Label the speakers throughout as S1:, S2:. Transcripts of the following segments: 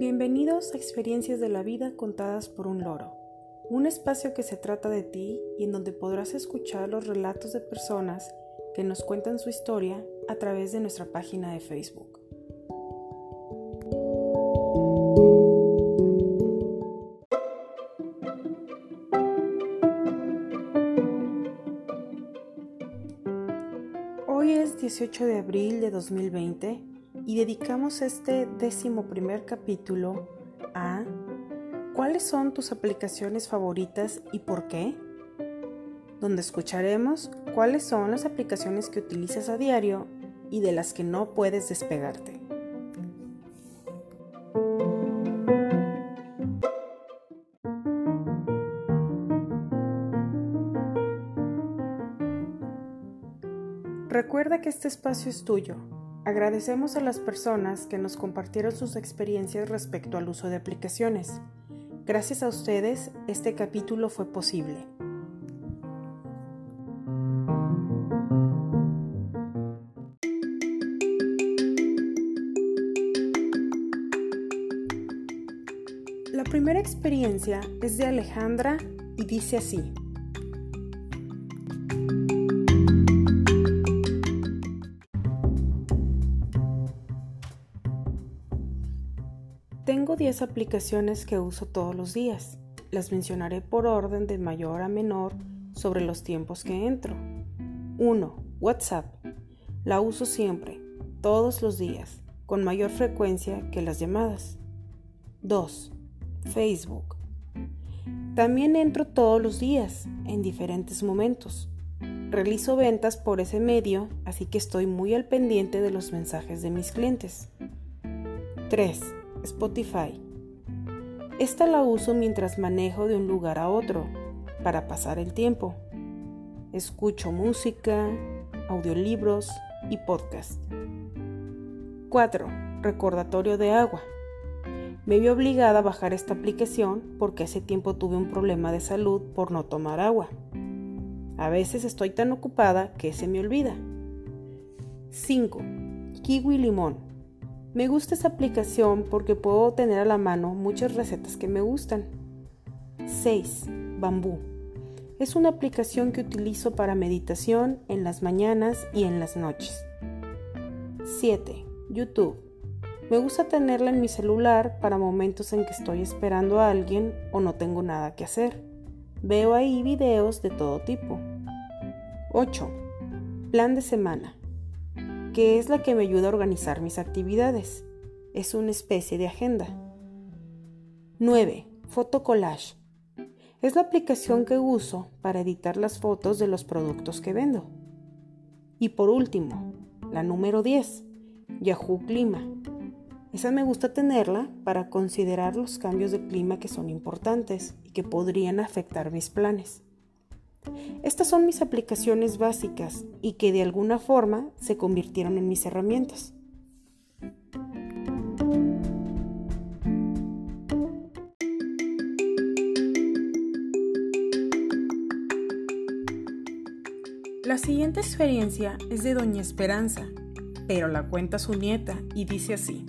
S1: Bienvenidos a Experiencias de la Vida contadas por un loro, un espacio que se trata de ti y en donde podrás escuchar los relatos de personas que nos cuentan su historia a través de nuestra página de Facebook. Hoy es 18 de abril de 2020 y dedicamos este décimo primer capítulo a ¿Cuáles son tus aplicaciones favoritas y por qué? Donde escucharemos cuáles son las aplicaciones que utilizas a diario y de las que no puedes despegarte. Recuerda que este espacio es tuyo Agradecemos a las personas que nos compartieron sus experiencias respecto al uso de aplicaciones. Gracias a ustedes, este capítulo fue posible. La primera experiencia es de Alejandra y dice así. Tengo 10 aplicaciones que uso todos los días. Las mencionaré por orden de mayor a menor sobre los tiempos que entro. 1. WhatsApp. La uso siempre, todos los días, con mayor frecuencia que las llamadas. 2. Facebook. También entro todos los días, en diferentes momentos. Realizo ventas por ese medio, así que estoy muy al pendiente de los mensajes de mis clientes. 3. Spotify. Esta la uso mientras manejo de un lugar a otro, para pasar el tiempo. Escucho música, audiolibros y podcast. 4. Recordatorio de agua. Me vi obligada a bajar esta aplicación porque hace tiempo tuve un problema de salud por no tomar agua. A veces estoy tan ocupada que se me olvida. 5. Kiwi limón. Me gusta esta aplicación porque puedo tener a la mano muchas recetas que me gustan. 6. Bambú. Es una aplicación que utilizo para meditación en las mañanas y en las noches. 7. YouTube. Me gusta tenerla en mi celular para momentos en que estoy esperando a alguien o no tengo nada que hacer. Veo ahí videos de todo tipo. 8. Plan de semana que es la que me ayuda a organizar mis actividades. Es una especie de agenda. 9. Collage. Es la aplicación que uso para editar las fotos de los productos que vendo. Y por último, la número 10, Yahoo Clima. Esa me gusta tenerla para considerar los cambios de clima que son importantes y que podrían afectar mis planes. Estas son mis aplicaciones básicas y que de alguna forma se convirtieron en mis herramientas. La siguiente experiencia es de Doña Esperanza, pero la cuenta su nieta y dice así.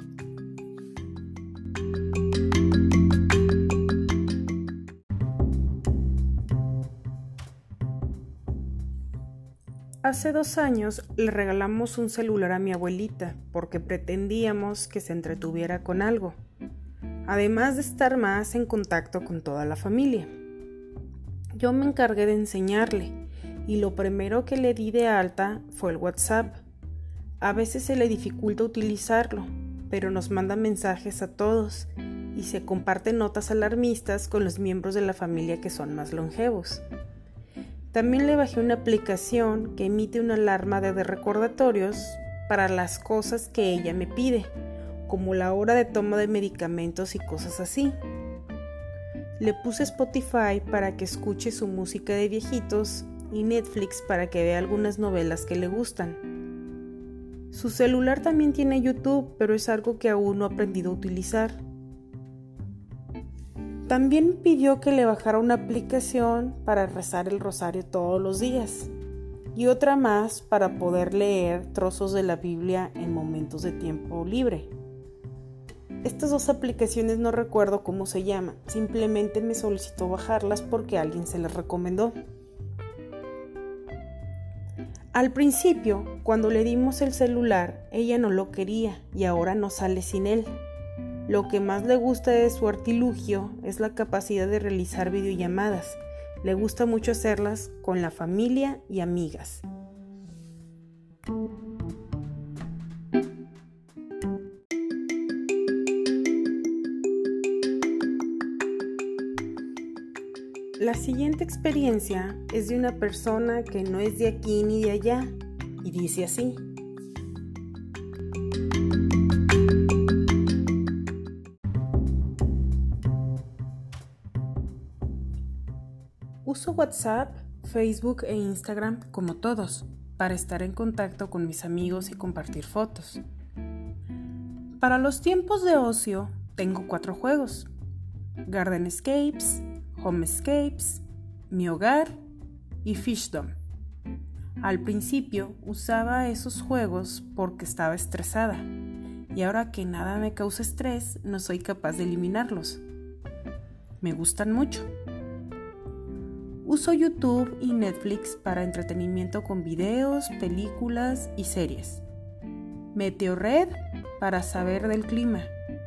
S1: Hace dos años le regalamos un celular a mi abuelita porque pretendíamos que se entretuviera con algo, además de estar más en contacto con toda la familia. Yo me encargué de enseñarle y lo primero que le di de alta fue el WhatsApp. A veces se le dificulta utilizarlo, pero nos manda mensajes a todos y se comparten notas alarmistas con los miembros de la familia que son más longevos. También le bajé una aplicación que emite una alarma de recordatorios para las cosas que ella me pide, como la hora de toma de medicamentos y cosas así. Le puse Spotify para que escuche su música de viejitos y Netflix para que vea algunas novelas que le gustan. Su celular también tiene YouTube, pero es algo que aún no ha aprendido a utilizar. También pidió que le bajara una aplicación para rezar el rosario todos los días y otra más para poder leer trozos de la Biblia en momentos de tiempo libre. Estas dos aplicaciones no recuerdo cómo se llaman, simplemente me solicitó bajarlas porque alguien se las recomendó. Al principio, cuando le dimos el celular, ella no lo quería y ahora no sale sin él. Lo que más le gusta de su artilugio es la capacidad de realizar videollamadas. Le gusta mucho hacerlas con la familia y amigas. La siguiente experiencia es de una persona que no es de aquí ni de allá y dice así. Uso WhatsApp, Facebook e Instagram como todos para estar en contacto con mis amigos y compartir fotos. Para los tiempos de ocio tengo cuatro juegos. Garden Escapes, Homescapes, Mi Hogar y Fishdom. Al principio usaba esos juegos porque estaba estresada y ahora que nada me causa estrés no soy capaz de eliminarlos. Me gustan mucho. Uso YouTube y Netflix para entretenimiento con videos, películas y series. Meteored para saber del clima.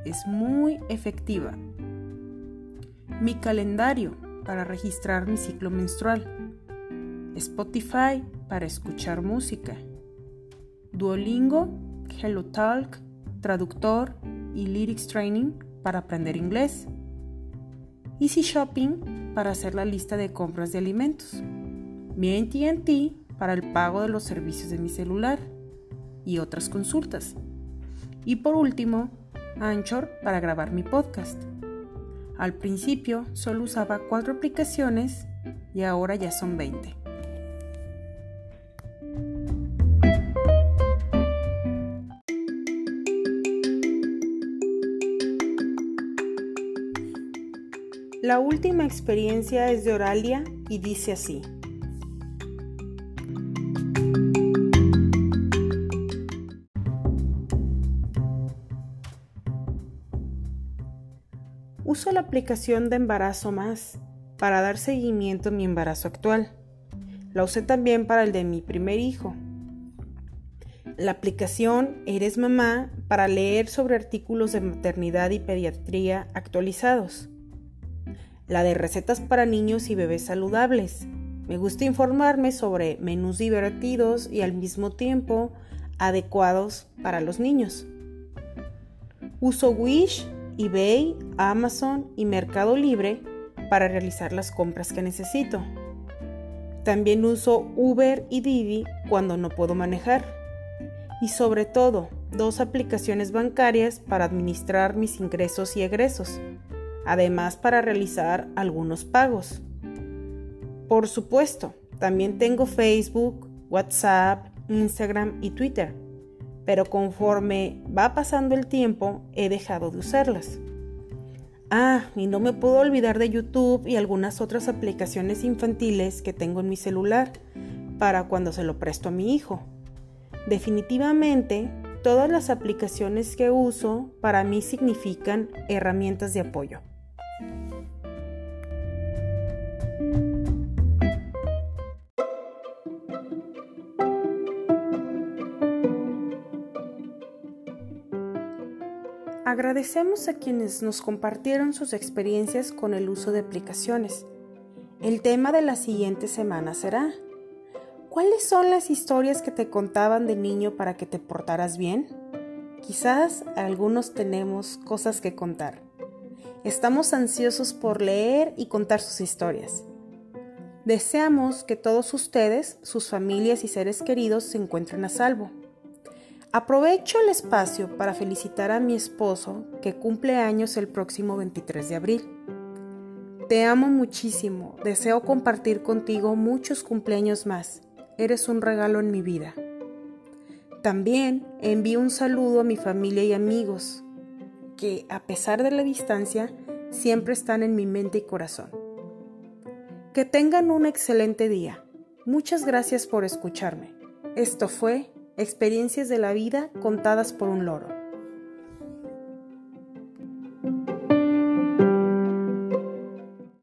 S1: Es muy efectiva mi calendario para registrar mi ciclo menstrual, Spotify para escuchar música, Duolingo, HelloTalk, Traductor y Lyrics Training para aprender inglés, Easy Shopping para hacer la lista de compras de alimentos, mi ATT para el pago de los servicios de mi celular y otras consultas. Y por último, Anchor para grabar mi podcast. Al principio solo usaba cuatro aplicaciones y ahora ya son 20. La última experiencia es de Oralia y dice así. Uso la aplicación de embarazo más para dar seguimiento a mi embarazo actual. La usé también para el de mi primer hijo. La aplicación Eres Mamá para leer sobre artículos de maternidad y pediatría actualizados. La de recetas para niños y bebés saludables. Me gusta informarme sobre menús divertidos y al mismo tiempo adecuados para los niños. Uso Wish eBay, Amazon y Mercado Libre para realizar las compras que necesito. También uso Uber y Didi cuando no puedo manejar. Y sobre todo, dos aplicaciones bancarias para administrar mis ingresos y egresos, además para realizar algunos pagos. Por supuesto, también tengo Facebook, WhatsApp, Instagram y Twitter pero conforme va pasando el tiempo he dejado de usarlas. Ah, y no me puedo olvidar de YouTube y algunas otras aplicaciones infantiles que tengo en mi celular para cuando se lo presto a mi hijo. Definitivamente, todas las aplicaciones que uso para mí significan herramientas de apoyo. Agradecemos a quienes nos compartieron sus experiencias con el uso de aplicaciones. El tema de la siguiente semana será, ¿cuáles son las historias que te contaban de niño para que te portaras bien? Quizás algunos tenemos cosas que contar. Estamos ansiosos por leer y contar sus historias. Deseamos que todos ustedes, sus familias y seres queridos se encuentren a salvo. Aprovecho el espacio para felicitar a mi esposo que cumple años el próximo 23 de abril. Te amo muchísimo, deseo compartir contigo muchos cumpleaños más. Eres un regalo en mi vida. También envío un saludo a mi familia y amigos, que a pesar de la distancia, siempre están en mi mente y corazón. Que tengan un excelente día. Muchas gracias por escucharme. Esto fue Experiencias de la vida contadas por un loro.